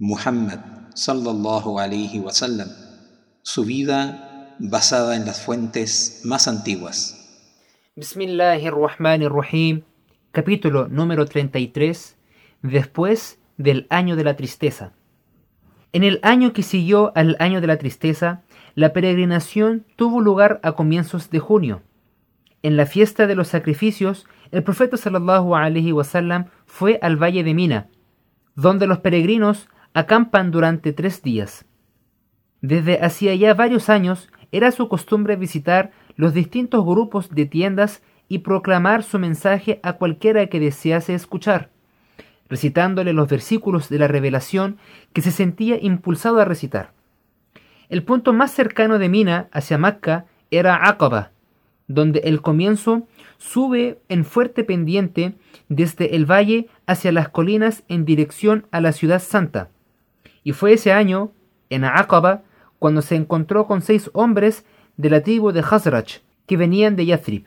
Muhammad sallallahu alayhi wasallam, su vida basada en las fuentes más antiguas. Bismillahirrahmanirrahim, capítulo número 33, después del año de la tristeza. En el año que siguió al año de la tristeza, la peregrinación tuvo lugar a comienzos de junio. En la fiesta de los sacrificios, el profeta sallallahu alaihi wasallam fue al valle de Mina, donde los peregrinos acampan durante tres días. Desde hacía ya varios años era su costumbre visitar los distintos grupos de tiendas y proclamar su mensaje a cualquiera que desease escuchar, recitándole los versículos de la revelación que se sentía impulsado a recitar. El punto más cercano de Mina hacia Macca era Aqaba, donde el comienzo sube en fuerte pendiente desde el valle hacia las colinas en dirección a la ciudad santa. Y fue ese año, en Aqaba, cuando se encontró con seis hombres de la tribu de Hazraj, que venían de Yathrib.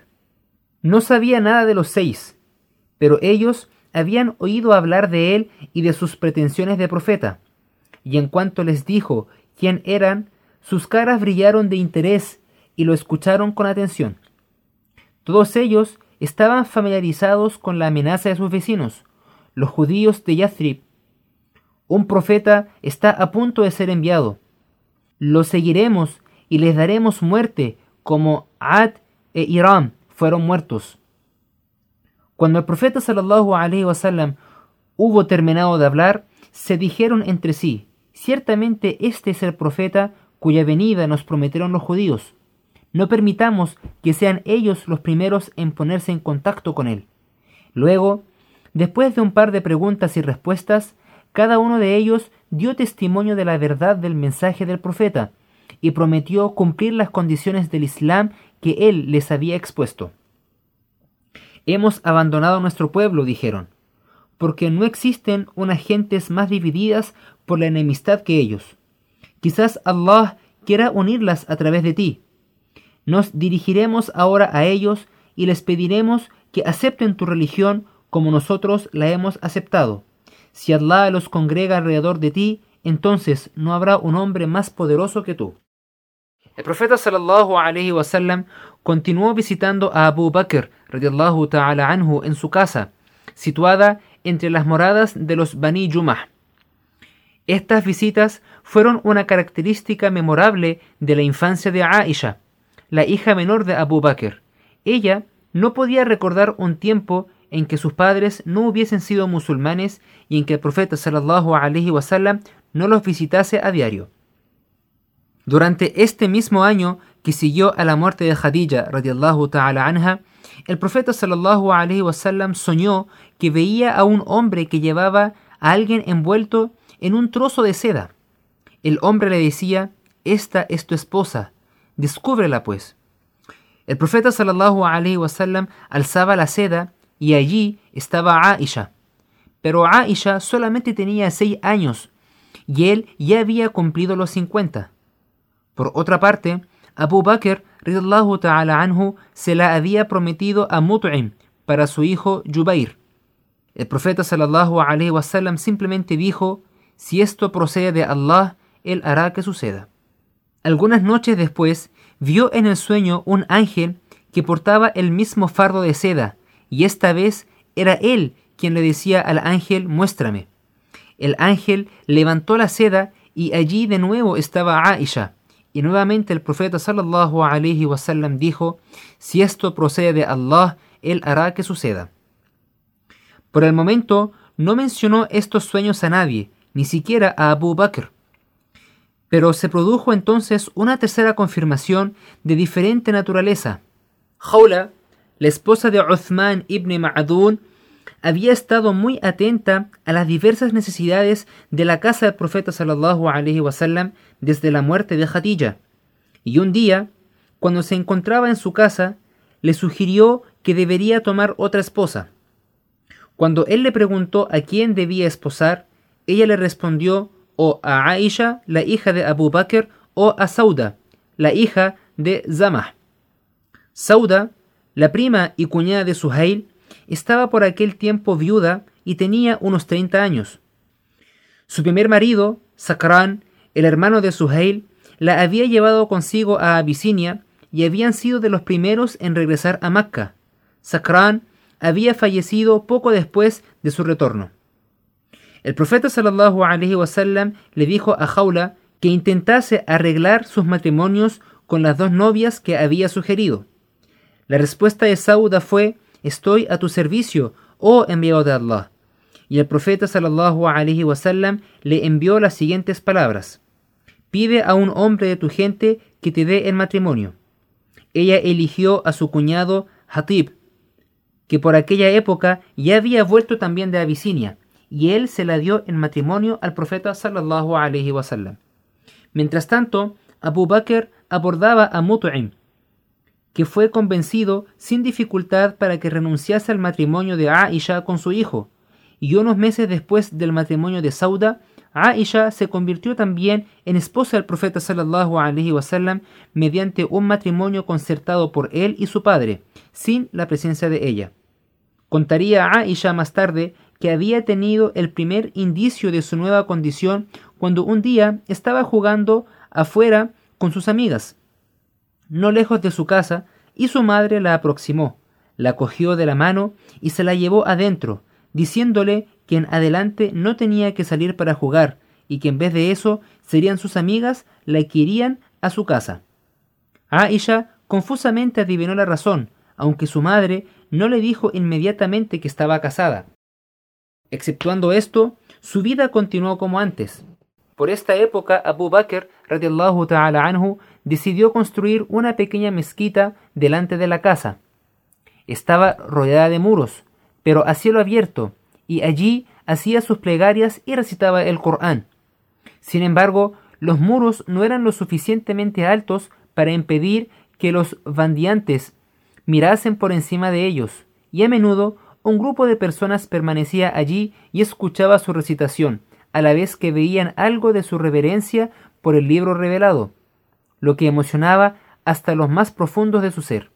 No sabía nada de los seis, pero ellos habían oído hablar de él y de sus pretensiones de profeta. Y en cuanto les dijo quién eran, sus caras brillaron de interés y lo escucharon con atención. Todos ellos estaban familiarizados con la amenaza de sus vecinos, los judíos de Yathrib. Un profeta está a punto de ser enviado. Lo seguiremos y les daremos muerte, como Ad e Iram fueron muertos. Cuando el profeta sallallahu alaihi wasallam hubo terminado de hablar, se dijeron entre sí: Ciertamente este es el profeta cuya venida nos prometieron los judíos. No permitamos que sean ellos los primeros en ponerse en contacto con él. Luego, después de un par de preguntas y respuestas, cada uno de ellos dio testimonio de la verdad del mensaje del profeta y prometió cumplir las condiciones del Islam que él les había expuesto. Hemos abandonado nuestro pueblo, dijeron, porque no existen unas gentes más divididas por la enemistad que ellos. Quizás Allah quiera unirlas a través de ti. Nos dirigiremos ahora a ellos y les pediremos que acepten tu religión como nosotros la hemos aceptado. Si Allah los congrega alrededor de ti, entonces no habrá un hombre más poderoso que tú. El profeta sallallahu alaihi wasallam continuó visitando a Abu Bakr radiallahu ta'ala anhu en su casa, situada entre las moradas de los Bani Yumah. Estas visitas fueron una característica memorable de la infancia de Aisha, la hija menor de Abu Bakr. Ella no podía recordar un tiempo en que sus padres no hubiesen sido musulmanes y en que el profeta sallallahu alaihi wasallam no los visitase a diario. Durante este mismo año que siguió a la muerte de Khadija radiallahu ta'ala anha, el profeta sallallahu alaihi wasallam soñó que veía a un hombre que llevaba a alguien envuelto en un trozo de seda. El hombre le decía, esta es tu esposa, descúbrela pues. El profeta sallallahu alaihi wasallam alzaba la seda y allí estaba Aisha. Pero Aisha solamente tenía seis años y él ya había cumplido los cincuenta. Por otra parte, Abu Bakr ta'ala anhu se la había prometido a Mut'im para su hijo Jubair. El profeta sallallahu alaihi wasallam simplemente dijo, si esto procede de Allah, él hará que suceda. Algunas noches después, vio en el sueño un ángel que portaba el mismo fardo de seda, y esta vez era él quien le decía al ángel, muéstrame. El ángel levantó la seda y allí de nuevo estaba Aisha. Y nuevamente el profeta sallallahu alaihi wasallam dijo, si esto procede de Allah, él hará que suceda. Por el momento no mencionó estos sueños a nadie, ni siquiera a Abu Bakr. Pero se produjo entonces una tercera confirmación de diferente naturaleza. Khawla, la esposa de Uthman ibn Ma'adun, había estado muy atenta a las diversas necesidades de la casa del profeta sallallahu alaihi wasallam desde la muerte de Khadija. Y un día, cuando se encontraba en su casa, le sugirió que debería tomar otra esposa. Cuando él le preguntó a quién debía esposar, ella le respondió o a Aisha, la hija de Abu Bakr, o a Sauda, la hija de Zamah. Sauda, la prima y cuñada de Suhail, estaba por aquel tiempo viuda y tenía unos 30 años. Su primer marido, Sakran, el hermano de Suhail, la había llevado consigo a Abisinia y habían sido de los primeros en regresar a Macca. Sakran había fallecido poco después de su retorno. El profeta sallallahu alaihi wasallam le dijo a Jaula que intentase arreglar sus matrimonios con las dos novias que había sugerido. La respuesta de Sauda fue: Estoy a tu servicio, oh enviado de Allah. Y el profeta sallallahu alaihi wasallam le envió las siguientes palabras: Pide a un hombre de tu gente que te dé el matrimonio. Ella eligió a su cuñado Hatib, que por aquella época ya había vuelto también de Abisinia, y él se la dio en matrimonio al profeta sallallahu alaihi wasallam. Mientras tanto, Abu Bakr abordaba a Mut'im, que fue convencido sin dificultad para que renunciase al matrimonio de Aisha con su hijo, y unos meses después del matrimonio de Sauda, Aisha se convirtió también en esposa del profeta sallallahu alaihi wasallam mediante un matrimonio concertado por él y su padre, sin la presencia de ella. Contaría Aisha más tarde que había tenido el primer indicio de su nueva condición cuando un día estaba jugando afuera con sus amigas, no lejos de su casa, y su madre la aproximó, la cogió de la mano y se la llevó adentro, diciéndole que en adelante no tenía que salir para jugar y que en vez de eso serían sus amigas la que irían a su casa. Aisha confusamente adivinó la razón, aunque su madre no le dijo inmediatamente que estaba casada. Exceptuando esto, su vida continuó como antes. Por esta época, Abu Bakr ta'ala anhu, decidió construir una pequeña mezquita delante de la casa. Estaba rodeada de muros, pero a cielo abierto, y allí hacía sus plegarias y recitaba el Corán. Sin embargo, los muros no eran lo suficientemente altos para impedir que los bandiantes mirasen por encima de ellos, y a menudo un grupo de personas permanecía allí y escuchaba su recitación, a la vez que veían algo de su reverencia por el libro revelado, lo que emocionaba hasta los más profundos de su ser.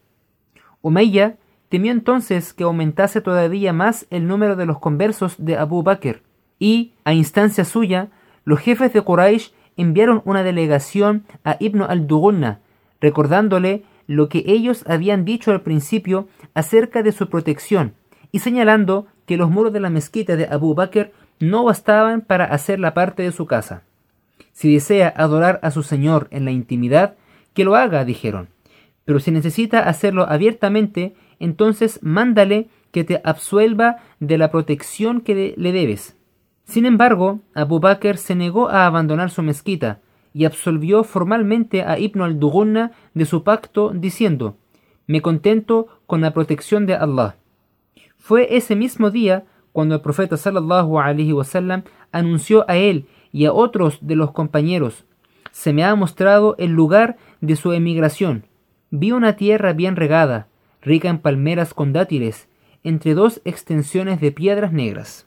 Umayya temió entonces que aumentase todavía más el número de los conversos de Abu Bakr, y, a instancia suya, los jefes de Quraysh enviaron una delegación a Ibn al-Dughunna, recordándole lo que ellos habían dicho al principio acerca de su protección y señalando que los muros de la mezquita de Abu Bakr no bastaban para hacer la parte de su casa. Si desea adorar a su Señor en la intimidad, que lo haga, dijeron. Pero si necesita hacerlo abiertamente, entonces mándale que te absuelva de la protección que le debes. Sin embargo, Abu Bakr se negó a abandonar su mezquita y absolvió formalmente a Ibn al-Dughunna de su pacto diciendo, me contento con la protección de Allah. Fue ese mismo día cuando el profeta sallallahu alaihi wasallam anunció a él y a otros de los compañeros, se me ha mostrado el lugar de su emigración. Vi una tierra bien regada, rica en palmeras con dátiles, entre dos extensiones de piedras negras.